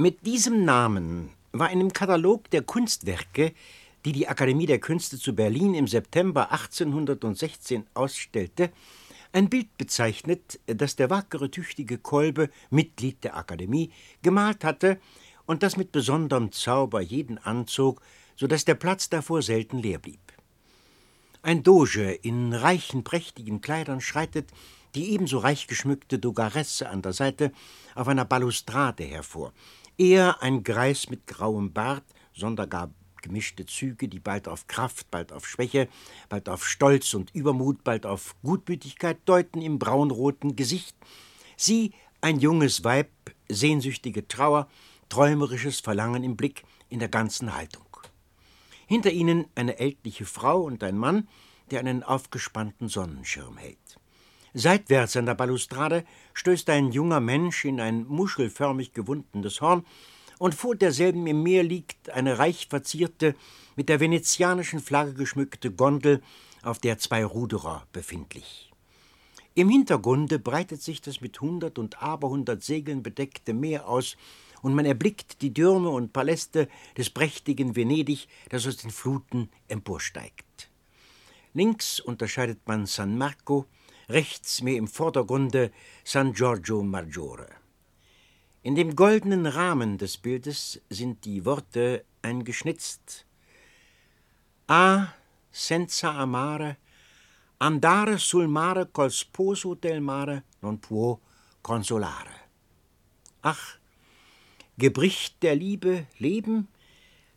Mit diesem Namen war in dem Katalog der Kunstwerke, die die Akademie der Künste zu Berlin im September 1816 ausstellte, ein Bild bezeichnet, das der wackere, tüchtige Kolbe, Mitglied der Akademie, gemalt hatte und das mit besonderem Zauber jeden anzog, so dass der Platz davor selten leer blieb. Ein Doge in reichen, prächtigen Kleidern schreitet die ebenso reich geschmückte Dogaresse an der Seite auf einer Balustrade hervor. Er, ein Greis mit grauem Bart, sondergar gemischte Züge, die bald auf Kraft, bald auf Schwäche, bald auf Stolz und Übermut, bald auf Gutmütigkeit deuten im braunroten Gesicht. Sie, ein junges Weib, sehnsüchtige Trauer, träumerisches Verlangen im Blick, in der ganzen Haltung. Hinter ihnen eine ältliche Frau und ein Mann, der einen aufgespannten Sonnenschirm hält. Seitwärts an der Balustrade stößt ein junger Mensch in ein muschelförmig gewundenes Horn, und vor derselben im Meer liegt eine reich verzierte, mit der venezianischen Flagge geschmückte Gondel, auf der zwei Ruderer befindlich. Im Hintergrunde breitet sich das mit hundert und aberhundert Segeln bedeckte Meer aus, und man erblickt die Türme und Paläste des prächtigen Venedig, das aus den Fluten emporsteigt. Links unterscheidet man San Marco, rechts mehr im Vordergrunde San Giorgio Maggiore. In dem goldenen Rahmen des Bildes sind die Worte eingeschnitzt. A senza amare, andare sul mare col sposo del mare non può consolare. Ach, Gebricht der Liebe leben,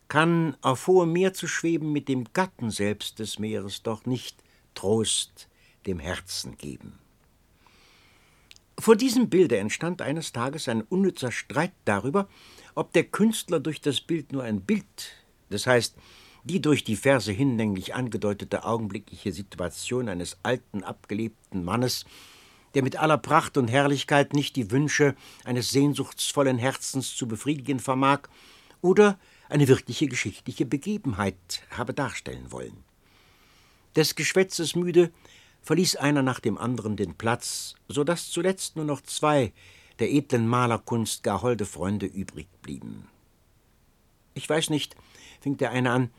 kann auf hohem Meer zu schweben mit dem Gatten selbst des Meeres doch nicht Trost dem Herzen geben. Vor diesem Bilde entstand eines Tages ein unnützer Streit darüber, ob der Künstler durch das Bild nur ein Bild, das heißt die durch die Verse hinlänglich angedeutete augenblickliche Situation eines alten, abgelebten Mannes, der mit aller Pracht und Herrlichkeit nicht die Wünsche eines sehnsuchtsvollen Herzens zu befriedigen vermag, oder eine wirkliche geschichtliche Begebenheit habe darstellen wollen. Des Geschwätzes müde verließ einer nach dem anderen den Platz, so dass zuletzt nur noch zwei der edlen Malerkunst gar holde Freunde übrig blieben. Ich weiß nicht, fing der eine an,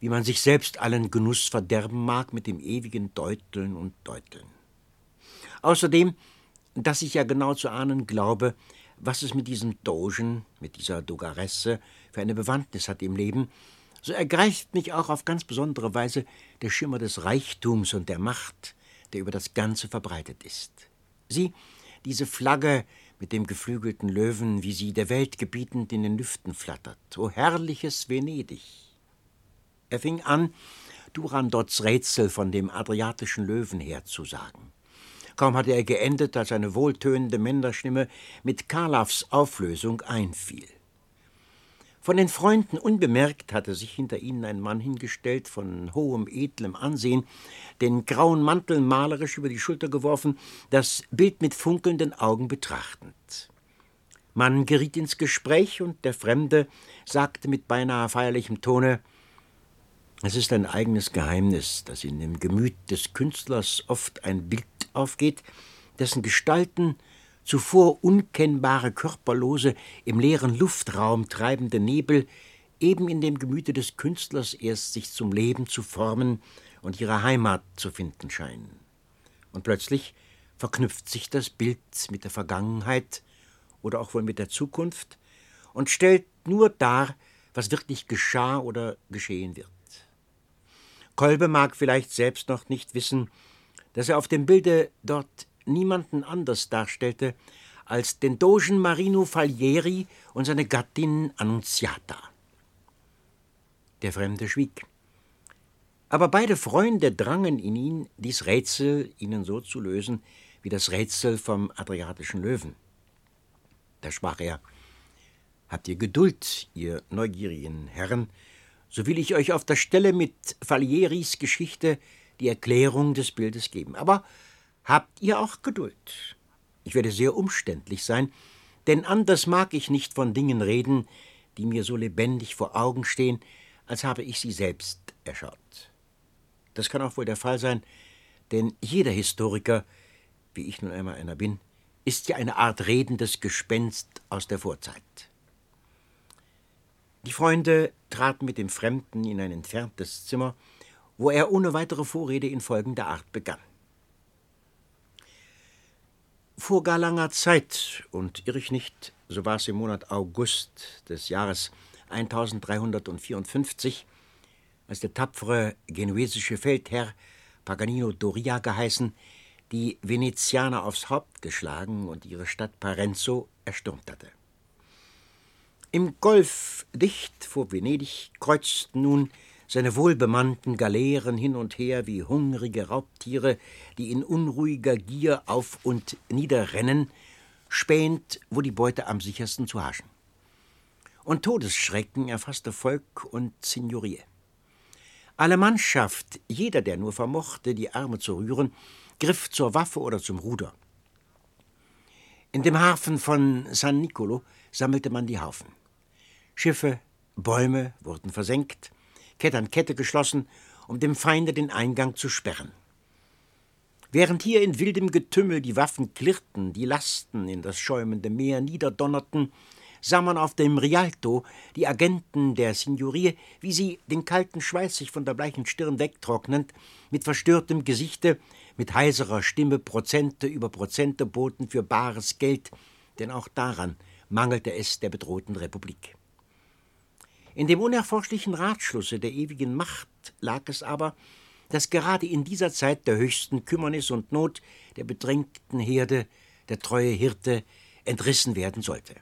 wie man sich selbst allen Genuss verderben mag mit dem ewigen Deuteln und Deuteln. Außerdem, dass ich ja genau zu ahnen glaube, was es mit diesem Dogen, mit dieser Dogaresse für eine Bewandtnis hat im Leben, so ergreift mich auch auf ganz besondere Weise der Schimmer des Reichtums und der Macht, der über das Ganze verbreitet ist. Sie, diese Flagge mit dem geflügelten Löwen, wie sie der Welt gebietend in den Lüften flattert. O herrliches Venedig! Er fing an, Durandots Rätsel von dem adriatischen Löwen herzusagen. Kaum hatte er geendet, als eine wohltönende Männerstimme mit Karlavs Auflösung einfiel. Von den Freunden unbemerkt hatte sich hinter ihnen ein Mann hingestellt, von hohem, edlem Ansehen, den grauen Mantel malerisch über die Schulter geworfen, das Bild mit funkelnden Augen betrachtend. Man geriet ins Gespräch, und der Fremde sagte mit beinahe feierlichem Tone Es ist ein eigenes Geheimnis, dass in dem Gemüt des Künstlers oft ein Bild aufgeht, dessen Gestalten zuvor unkennbare körperlose, im leeren Luftraum treibende Nebel eben in dem Gemüte des Künstlers erst sich zum Leben zu formen und ihre Heimat zu finden scheinen. Und plötzlich verknüpft sich das Bild mit der Vergangenheit oder auch wohl mit der Zukunft und stellt nur dar, was wirklich geschah oder geschehen wird. Kolbe mag vielleicht selbst noch nicht wissen, dass er auf dem Bilde dort niemanden anders darstellte als den Dogen Marino Falieri und seine Gattin Annunziata. Der Fremde schwieg. Aber beide Freunde drangen in ihn, dies Rätsel ihnen so zu lösen, wie das Rätsel vom Adriatischen Löwen. Da sprach er: Habt ihr Geduld, ihr neugierigen Herren, so will ich euch auf der Stelle mit Falieris Geschichte die Erklärung des Bildes geben. Aber Habt ihr auch Geduld. Ich werde sehr umständlich sein, denn anders mag ich nicht von Dingen reden, die mir so lebendig vor Augen stehen, als habe ich sie selbst erschaut. Das kann auch wohl der Fall sein, denn jeder Historiker, wie ich nun einmal einer bin, ist ja eine Art redendes Gespenst aus der Vorzeit. Die Freunde traten mit dem Fremden in ein entferntes Zimmer, wo er ohne weitere Vorrede in folgender Art begann. Vor gar langer Zeit, und irre ich nicht, so war es im Monat August des Jahres 1354, als der tapfere genuesische Feldherr Paganino Doria geheißen, die Venezianer aufs Haupt geschlagen und ihre Stadt Parenzo erstürmt hatte. Im Golf dicht vor Venedig kreuzten nun seine wohlbemannten Galeeren hin und her wie hungrige Raubtiere, die in unruhiger Gier auf und niederrennen, spähend, wo die Beute am sichersten zu haschen. Und Todesschrecken erfasste Volk und Signorie. Alle Mannschaft, jeder, der nur vermochte, die Arme zu rühren, griff zur Waffe oder zum Ruder. In dem Hafen von San Nicolo sammelte man die Haufen. Schiffe, Bäume wurden versenkt, Kette an Kette geschlossen, um dem Feinde den Eingang zu sperren. Während hier in wildem Getümmel die Waffen klirrten, die Lasten in das schäumende Meer niederdonnerten, sah man auf dem Rialto die Agenten der Signorie, wie sie, den kalten Schweiß sich von der bleichen Stirn wegtrocknend, mit verstörtem Gesichte, mit heiserer Stimme Prozente über Prozente boten für bares Geld, denn auch daran mangelte es der bedrohten Republik. In dem unerforschlichen Ratschlusse der ewigen Macht lag es aber, dass gerade in dieser Zeit der höchsten Kümmernis und Not der bedrängten Herde der treue Hirte entrissen werden sollte.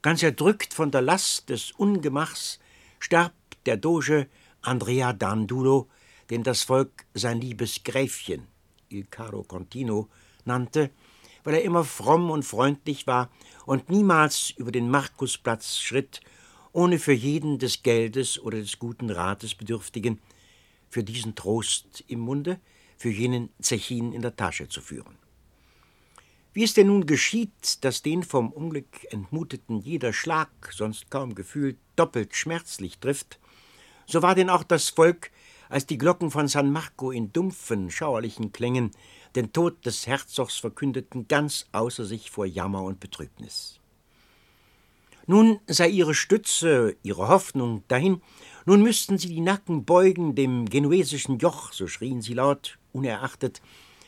Ganz erdrückt von der Last des Ungemachs starb der Doge Andrea Dandulo, den das Volk sein liebes Gräfchen, il caro Contino, nannte, weil er immer fromm und freundlich war und niemals über den Markusplatz schritt ohne für jeden des Geldes oder des guten Rates Bedürftigen für diesen Trost im Munde, für jenen Zechin in der Tasche zu führen. Wie es denn nun geschieht, dass den vom Unglück entmuteten jeder Schlag, sonst kaum gefühlt, doppelt schmerzlich trifft, so war denn auch das Volk, als die Glocken von San Marco in dumpfen, schauerlichen Klängen den Tod des Herzogs verkündeten, ganz außer sich vor Jammer und Betrübnis. Nun sei ihre Stütze, ihre Hoffnung dahin, nun müssten sie die Nacken beugen dem genuesischen Joch, so schrien sie laut, unerachtet,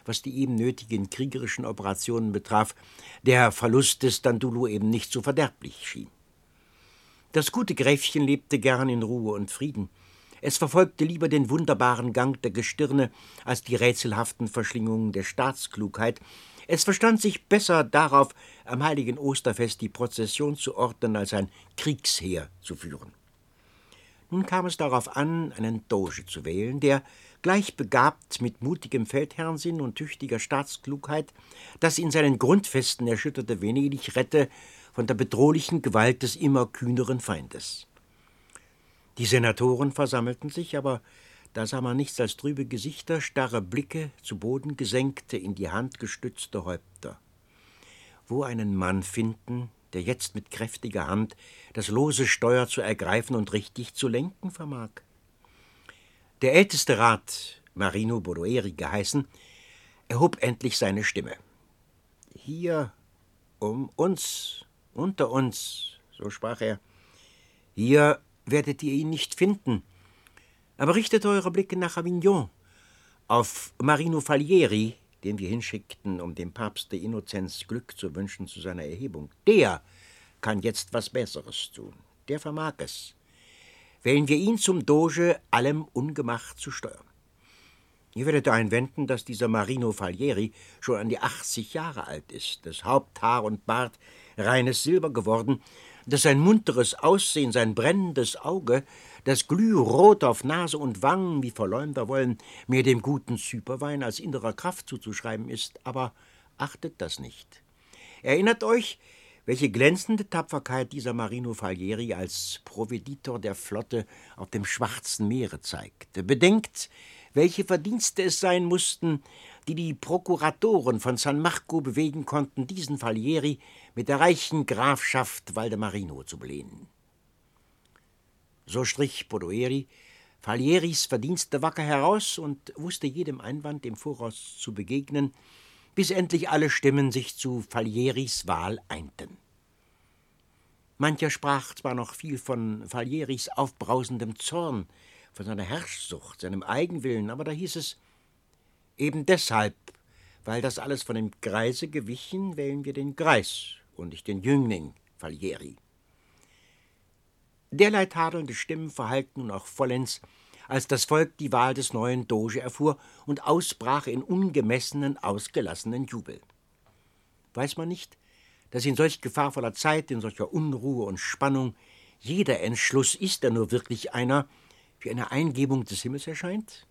was die eben nötigen kriegerischen Operationen betraf, der Verlust des Dandulo eben nicht so verderblich schien. Das gute Gräfchen lebte gern in Ruhe und Frieden. Es verfolgte lieber den wunderbaren Gang der Gestirne als die rätselhaften Verschlingungen der Staatsklugheit, es verstand sich besser darauf, am heiligen Osterfest die Prozession zu ordnen, als ein Kriegsheer zu führen. Nun kam es darauf an, einen Doge zu wählen, der, gleich begabt mit mutigem Feldherrnsinn und tüchtiger Staatsklugheit, das in seinen Grundfesten erschütterte Venedig rette von der bedrohlichen Gewalt des immer kühneren Feindes. Die Senatoren versammelten sich, aber da sah man nichts als trübe Gesichter, starre Blicke, zu Boden gesenkte, in die Hand gestützte Häupter. Wo einen Mann finden, der jetzt mit kräftiger Hand das lose Steuer zu ergreifen und richtig zu lenken vermag? Der älteste Rat, Marino Bodoeri geheißen, erhob endlich seine Stimme. Hier um uns, unter uns, so sprach er, hier werdet ihr ihn nicht finden, aber richtet eure Blicke nach Avignon, auf Marino Falieri, den wir hinschickten, um dem Papste Innozenz Glück zu wünschen zu seiner Erhebung. Der kann jetzt was Besseres tun. Der vermag es. Wählen wir ihn zum Doge, allem Ungemach zu steuern. Ihr werdet einwenden, dass dieser Marino Falieri schon an die 80 Jahre alt ist, das Haupt, Haar und Bart reines Silber geworden, dass sein munteres Aussehen, sein brennendes Auge das Glührot auf Nase und Wangen, wie Verleumder wollen, mehr dem guten Zyperwein als innerer Kraft zuzuschreiben ist, aber achtet das nicht. Erinnert euch, welche glänzende Tapferkeit dieser Marino Falieri als Proveditor der Flotte auf dem Schwarzen Meere zeigte. Bedenkt, welche Verdienste es sein mussten, die die Prokuratoren von San Marco bewegen konnten, diesen Falieri mit der reichen Grafschaft Valdemarino zu belehnen. So strich Podoeri Falieris Verdienste wacker heraus und wusste jedem Einwand im Voraus zu begegnen, bis endlich alle Stimmen sich zu Falieris Wahl einten. Mancher sprach zwar noch viel von Falieris aufbrausendem Zorn, von seiner Herrschsucht, seinem Eigenwillen, aber da hieß es, eben deshalb, weil das alles von dem Greise gewichen, wählen wir den Greis und nicht den Jüngling Falieri. Derlei tadelnde Stimmen verhallten nun auch vollends, als das Volk die Wahl des neuen Doge erfuhr und ausbrach in ungemessenen, ausgelassenen Jubel. Weiß man nicht, dass in solch gefahrvoller Zeit, in solcher Unruhe und Spannung, jeder Entschluss, ist er nur wirklich einer, wie eine Eingebung des Himmels erscheint?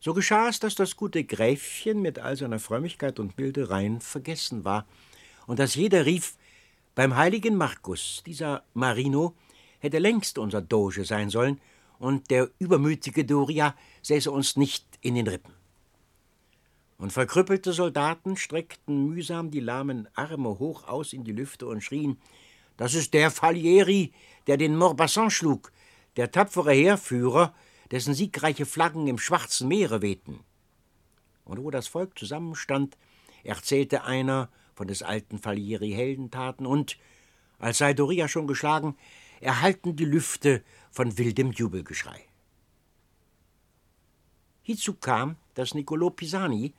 So geschah es, dass das gute Gräfchen mit all seiner Frömmigkeit und Milde rein vergessen war, und dass jeder rief, beim heiligen Markus, dieser Marino, hätte längst unser Doge sein sollen, und der übermütige Doria säße uns nicht in den Rippen. Und verkrüppelte Soldaten streckten mühsam die lahmen Arme hoch aus in die Lüfte und schrien: Das ist der Falieri, der den Morbasson schlug, der tapfere Heerführer, dessen siegreiche Flaggen im Schwarzen Meere wehten. Und wo das Volk zusammenstand, erzählte einer von des alten Falieri Heldentaten und, als sei Doria schon geschlagen, erhalten die Lüfte von wildem Jubelgeschrei. Hierzu kam, dass Niccolo Pisani,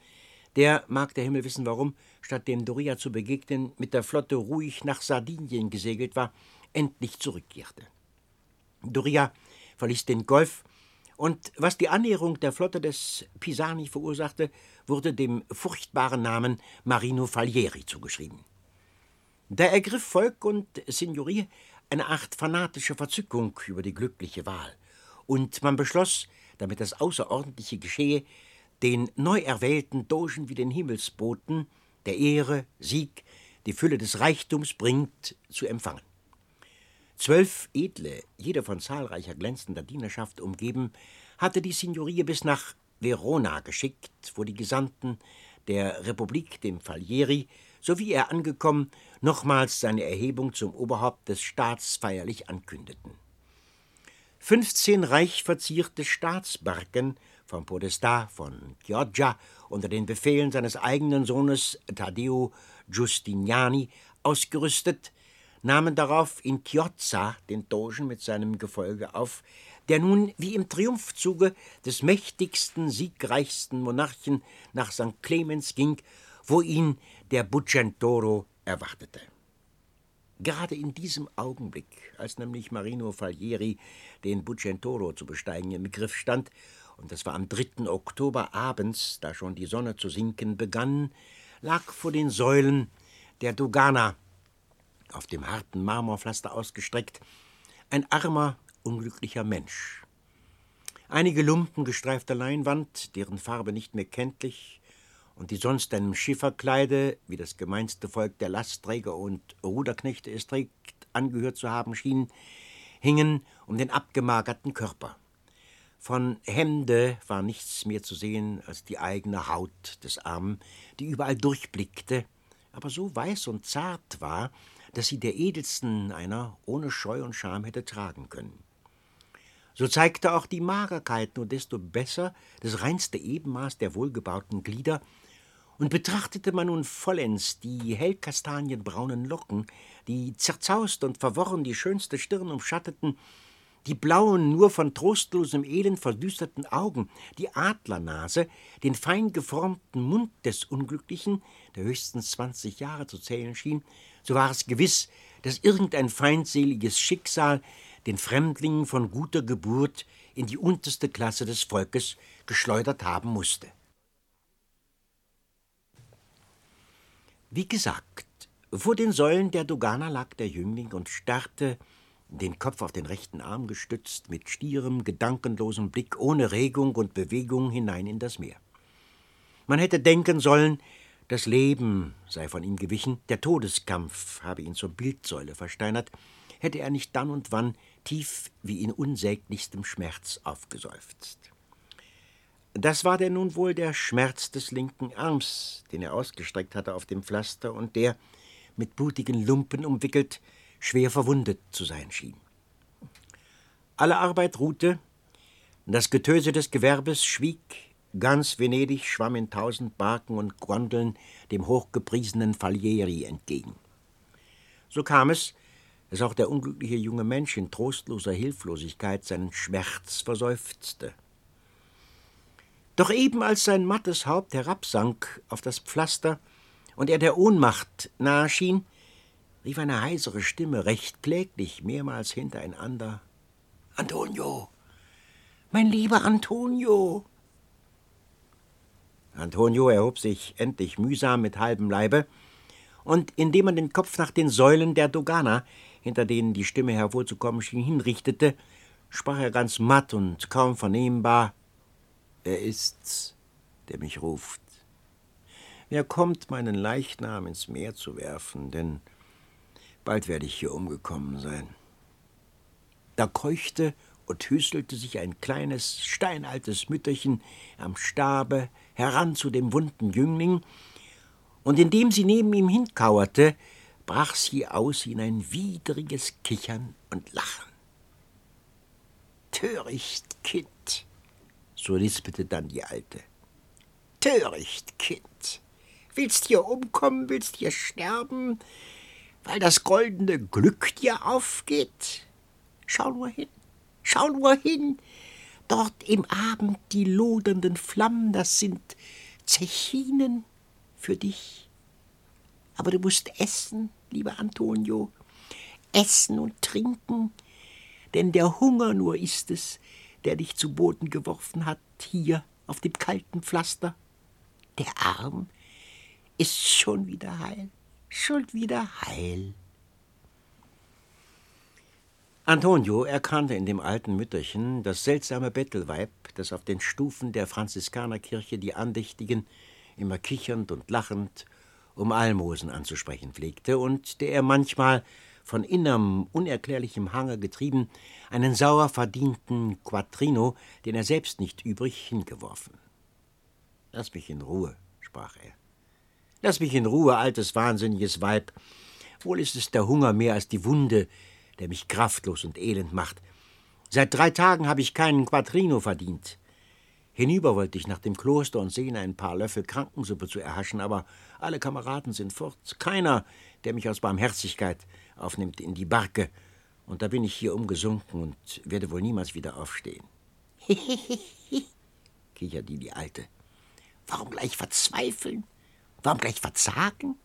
der, mag der Himmel wissen warum, statt dem Doria zu begegnen, mit der Flotte ruhig nach Sardinien gesegelt war, endlich zurückkehrte. Doria verließ den Golf und was die Annäherung der Flotte des Pisani verursachte, wurde dem furchtbaren Namen Marino Falieri zugeschrieben. Da ergriff Volk und Signorie eine Art fanatische Verzückung über die glückliche Wahl, und man beschloss, damit das Außerordentliche geschehe, den neu erwählten Dogen wie den Himmelsboten, der Ehre, Sieg, die Fülle des Reichtums bringt, zu empfangen. Zwölf Edle, jeder von zahlreicher glänzender Dienerschaft umgeben, hatte die Signorie bis nach Verona geschickt, wo die Gesandten der Republik dem Falieri, sowie er angekommen, nochmals seine Erhebung zum Oberhaupt des Staats feierlich ankündeten. Fünfzehn reich verzierte Staatsbarken vom Podestat von Chioggia unter den Befehlen seines eigenen Sohnes Taddeo Giustiniani ausgerüstet, nahmen darauf in Chiozza den Dogen mit seinem Gefolge auf, der nun wie im Triumphzuge des mächtigsten, siegreichsten Monarchen nach St. Clemens ging, wo ihn der Bucentoro erwartete. Gerade in diesem Augenblick, als nämlich Marino Falieri den Bucentoro zu besteigen im Begriff stand, und das war am 3. Oktober abends, da schon die Sonne zu sinken begann, lag vor den Säulen der Dogana auf dem harten Marmorpflaster ausgestreckt, ein armer, unglücklicher Mensch. Einige Lumpen gestreifter Leinwand, deren Farbe nicht mehr kenntlich, und die sonst einem Schifferkleide, wie das gemeinste Volk der Lastträger und Ruderknechte es trägt, angehört zu haben schien, hingen um den abgemagerten Körper. Von Hemde war nichts mehr zu sehen als die eigene Haut des Armen, die überall durchblickte, aber so weiß und zart war, dass sie der edelsten einer ohne Scheu und Scham hätte tragen können. So zeigte auch die Magerkeit nur desto besser das reinste Ebenmaß der wohlgebauten Glieder, und betrachtete man nun vollends die hellkastanienbraunen Locken, die zerzaust und verworren die schönste Stirn umschatteten, die blauen, nur von trostlosem Elend verdüsterten Augen, die Adlernase, den fein geformten Mund des Unglücklichen, der höchstens zwanzig Jahre zu zählen schien, so war es gewiss, dass irgendein feindseliges Schicksal den Fremdling von guter Geburt in die unterste Klasse des Volkes geschleudert haben musste. Wie gesagt, vor den Säulen der Dogana lag der Jüngling und starrte, den Kopf auf den rechten Arm gestützt, mit stierem, gedankenlosem Blick, ohne Regung und Bewegung hinein in das Meer. Man hätte denken sollen, das Leben sei von ihm gewichen, der Todeskampf habe ihn zur Bildsäule versteinert, hätte er nicht dann und wann tief wie in unsäglichstem Schmerz aufgeseufzt. Das war denn nun wohl der Schmerz des linken Arms, den er ausgestreckt hatte auf dem Pflaster und der, mit blutigen Lumpen umwickelt, schwer verwundet zu sein schien. Alle Arbeit ruhte, das Getöse des Gewerbes schwieg, Ganz Venedig schwamm in tausend Barken und Gondeln dem hochgepriesenen Falieri entgegen. So kam es, dass auch der unglückliche junge Mensch in trostloser Hilflosigkeit seinen Schmerz verseufzte. Doch eben als sein mattes Haupt herabsank auf das Pflaster und er der Ohnmacht nahe schien, rief eine heisere Stimme recht kläglich mehrmals hintereinander Antonio, mein lieber Antonio. Antonio erhob sich endlich mühsam mit halbem Leibe, und indem er den Kopf nach den Säulen der Dogana, hinter denen die Stimme hervorzukommen schien, hinrichtete, sprach er ganz matt und kaum vernehmbar Er ist's, der mich ruft. Wer kommt, meinen Leichnam ins Meer zu werfen, denn bald werde ich hier umgekommen sein. Da keuchte und hüstelte sich ein kleines, steinaltes Mütterchen am Stabe heran zu dem wunden Jüngling, und indem sie neben ihm hinkauerte, brach sie aus in ein widriges Kichern und Lachen. Töricht, Kind, so lispete dann die Alte. Töricht, Kind, willst hier umkommen, willst hier sterben, weil das goldene Glück dir aufgeht? Schau nur hin, schau nur hin, dort im Abend die lodernden Flammen, das sind Zechinen für dich. Aber du musst essen, lieber Antonio, essen und trinken, denn der Hunger nur ist es, der dich zu Boden geworfen hat, hier auf dem kalten Pflaster. Der Arm ist schon wieder heil, schon wieder heil. Antonio erkannte in dem alten Mütterchen das seltsame Bettelweib, das auf den Stufen der Franziskanerkirche die Andächtigen immer kichernd und lachend um Almosen anzusprechen pflegte und der er manchmal von innerem unerklärlichem Hange getrieben einen sauer verdienten Quattrino, den er selbst nicht übrig, hingeworfen. Lass mich in Ruhe, sprach er. Lass mich in Ruhe, altes wahnsinniges Weib. Wohl ist es der Hunger mehr als die Wunde, der mich kraftlos und elend macht. Seit drei Tagen habe ich keinen Quattrino verdient. Hinüber wollte ich nach dem Kloster und sehen, ein paar Löffel Krankensuppe zu erhaschen, aber alle Kameraden sind fort. Keiner, der mich aus Barmherzigkeit aufnimmt in die Barke. Und da bin ich hier umgesunken und werde wohl niemals wieder aufstehen. Kicherte die Alte. Warum gleich verzweifeln? Warum gleich verzagen?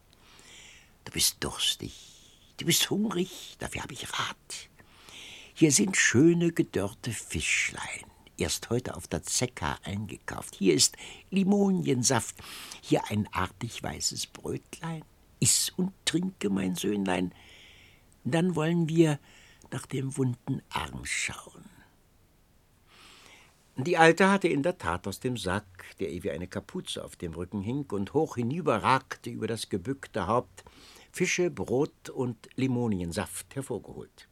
Du bist durstig, Du bist hungrig, dafür habe ich Rat. Hier sind schöne gedörrte Fischlein, erst heute auf der Zecka eingekauft. Hier ist Limoniensaft, hier ein artig weißes Brötlein. Iss und trinke, mein Söhnlein. Dann wollen wir nach dem wunden Arm schauen. Die Alte hatte in der Tat aus dem Sack, der ihr wie eine Kapuze auf dem Rücken hing und hoch hinüberragte über das gebückte Haupt, Fische, Brot und Limoniensaft hervorgeholt.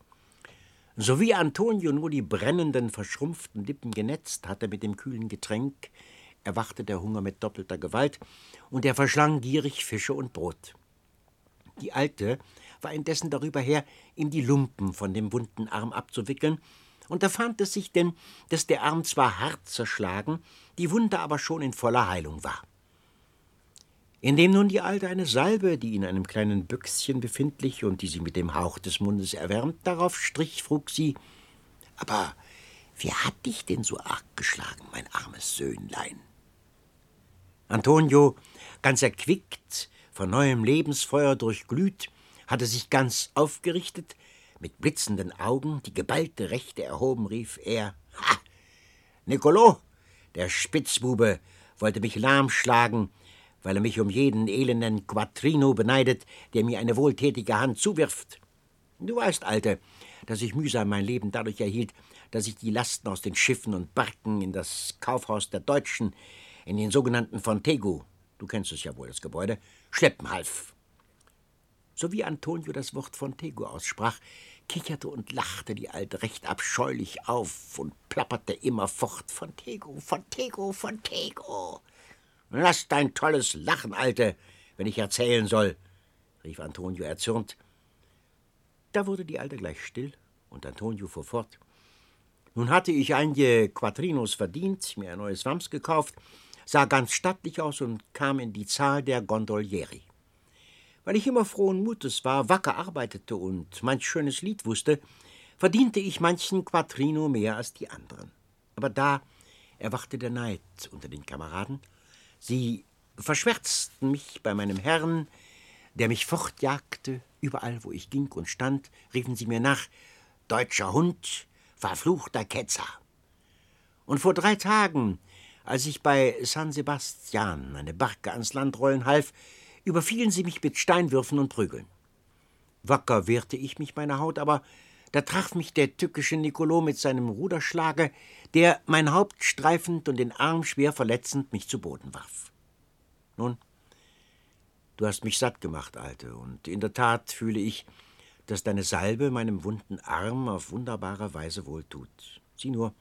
So wie Antonio nur die brennenden, verschrumpften Lippen genetzt hatte mit dem kühlen Getränk, erwachte der Hunger mit doppelter Gewalt, und er verschlang gierig Fische und Brot. Die Alte war indessen darüber her, ihm die Lumpen von dem wunden Arm abzuwickeln, und da fand es sich denn, dass der Arm zwar hart zerschlagen, die Wunde aber schon in voller Heilung war. Indem nun die Alte eine Salbe, die in einem kleinen Büchschen befindlich und die sie mit dem Hauch des Mundes erwärmt, darauf strich, frug sie, aber wer hat dich denn so arg geschlagen, mein armes Söhnlein? Antonio, ganz erquickt, von neuem Lebensfeuer durchglüht, hatte sich ganz aufgerichtet, mit blitzenden Augen, die geballte Rechte erhoben, rief er, Ha! Nicolo, der Spitzbube, wollte mich lahmschlagen, weil er mich um jeden elenden Quattrino beneidet, der mir eine wohltätige Hand zuwirft. Du weißt, Alte, dass ich mühsam mein Leben dadurch erhielt, dass ich die Lasten aus den Schiffen und Barken in das Kaufhaus der Deutschen, in den sogenannten Fontego, du kennst es ja wohl, das Gebäude, schleppen half. So wie Antonio das Wort Fontego aussprach, kicherte und lachte die Alte recht abscheulich auf und plapperte immerfort Fontego, Fontego, Fontego. Lass dein tolles Lachen, Alte, wenn ich erzählen soll, rief Antonio erzürnt. Da wurde die Alte gleich still, und Antonio fuhr fort. Nun hatte ich einige Quattrinos verdient, mir ein neues Wams gekauft, sah ganz stattlich aus und kam in die Zahl der Gondolieri. Weil ich immer frohen Mutes war, wacker arbeitete und manch schönes Lied wusste, verdiente ich manchen Quattrino mehr als die anderen. Aber da erwachte der Neid unter den Kameraden. Sie verschwärzten mich bei meinem Herrn, der mich fortjagte, überall, wo ich ging und stand, riefen sie mir nach, deutscher Hund, verfluchter Ketzer. Und vor drei Tagen, als ich bei San Sebastian eine Barke ans Land rollen half, überfielen sie mich mit Steinwürfen und Prügeln. Wacker wehrte ich mich meiner Haut, aber da traf mich der tückische Nicolo mit seinem Ruderschlage, der mein Haupt streifend und den Arm schwer verletzend mich zu Boden warf. Nun, du hast mich satt gemacht, Alte, und in der Tat fühle ich, dass deine Salbe meinem wunden Arm auf wunderbare Weise wohltut. Sieh nur,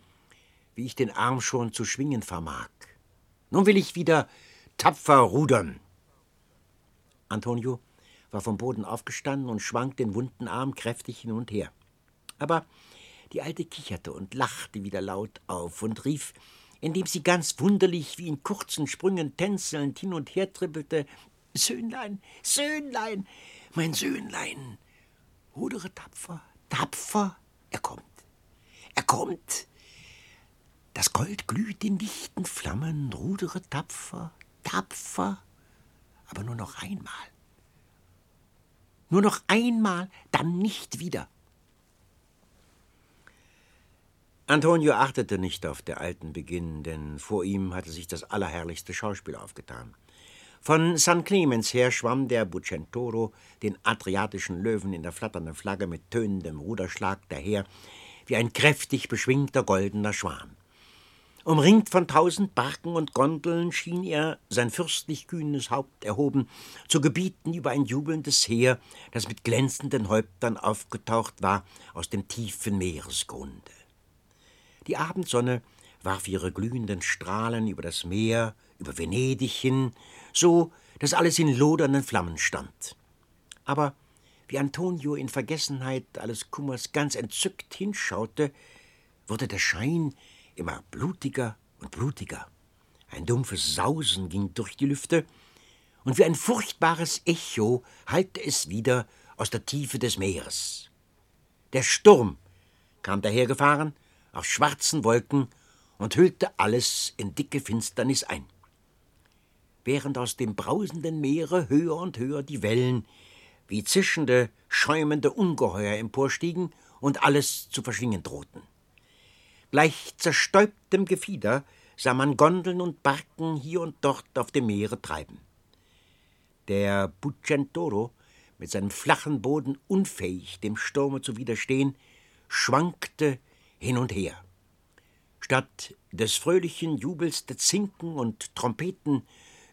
wie ich den Arm schon zu schwingen vermag. Nun will ich wieder tapfer rudern. Antonio war vom Boden aufgestanden und schwang den wunden Arm kräftig hin und her. Aber die Alte kicherte und lachte wieder laut auf und rief, indem sie ganz wunderlich wie in kurzen Sprüngen tänzelnd hin und her trippelte, Söhnlein, Söhnlein, mein Söhnlein, rudere tapfer, tapfer, er kommt, er kommt. Das Gold glüht in dichten Flammen, rudere tapfer, tapfer, aber nur noch einmal. Nur noch einmal, dann nicht wieder. Antonio achtete nicht auf der alten Beginn, denn vor ihm hatte sich das allerherrlichste Schauspiel aufgetan. Von San Clemens her schwamm der Bucentoro den adriatischen Löwen in der flatternden Flagge mit tönendem Ruderschlag daher, wie ein kräftig beschwingter goldener Schwan. Umringt von tausend Barken und Gondeln schien er, sein fürstlich kühnes Haupt erhoben, zu gebieten über ein jubelndes Heer, das mit glänzenden Häuptern aufgetaucht war aus dem tiefen Meeresgrunde. Die Abendsonne warf ihre glühenden Strahlen über das Meer, über Venedig hin, so dass alles in lodernden Flammen stand. Aber wie Antonio in Vergessenheit alles Kummers ganz entzückt hinschaute, wurde der Schein immer blutiger und blutiger. Ein dumpfes Sausen ging durch die Lüfte, und wie ein furchtbares Echo hallte es wieder aus der Tiefe des Meeres. Der Sturm kam dahergefahren, auf schwarzen Wolken und hüllte alles in dicke Finsternis ein. Während aus dem brausenden Meere höher und höher die Wellen wie zischende, schäumende Ungeheuer emporstiegen und alles zu verschlingen drohten. Gleich zerstäubtem Gefieder sah man Gondeln und Barken hier und dort auf dem Meere treiben. Der Bucentoro, mit seinem flachen Boden unfähig, dem Sturme zu widerstehen, schwankte hin und her. Statt des fröhlichen Jubels der Zinken und Trompeten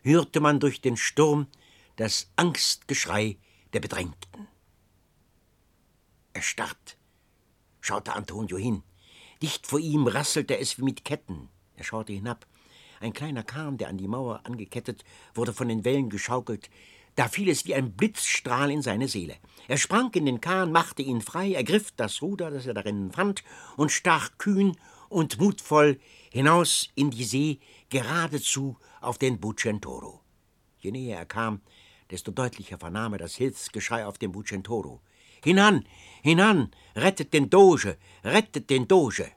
hörte man durch den Sturm das Angstgeschrei der Bedrängten. Erstarrt schaute Antonio hin. Dicht vor ihm rasselte es wie mit Ketten. Er schaute hinab. Ein kleiner Kahn, der an die Mauer angekettet, wurde von den Wellen geschaukelt. Da fiel es wie ein Blitzstrahl in seine Seele. Er sprang in den Kahn, machte ihn frei, ergriff das Ruder, das er darin fand, und stach kühn und mutvoll hinaus in die See, geradezu auf den Bucentoro. Je näher er kam, desto deutlicher vernahm er das Hilfsgeschrei auf dem Bucentoro. Hinan, hinan, rettet den Doge, rettet den Doge!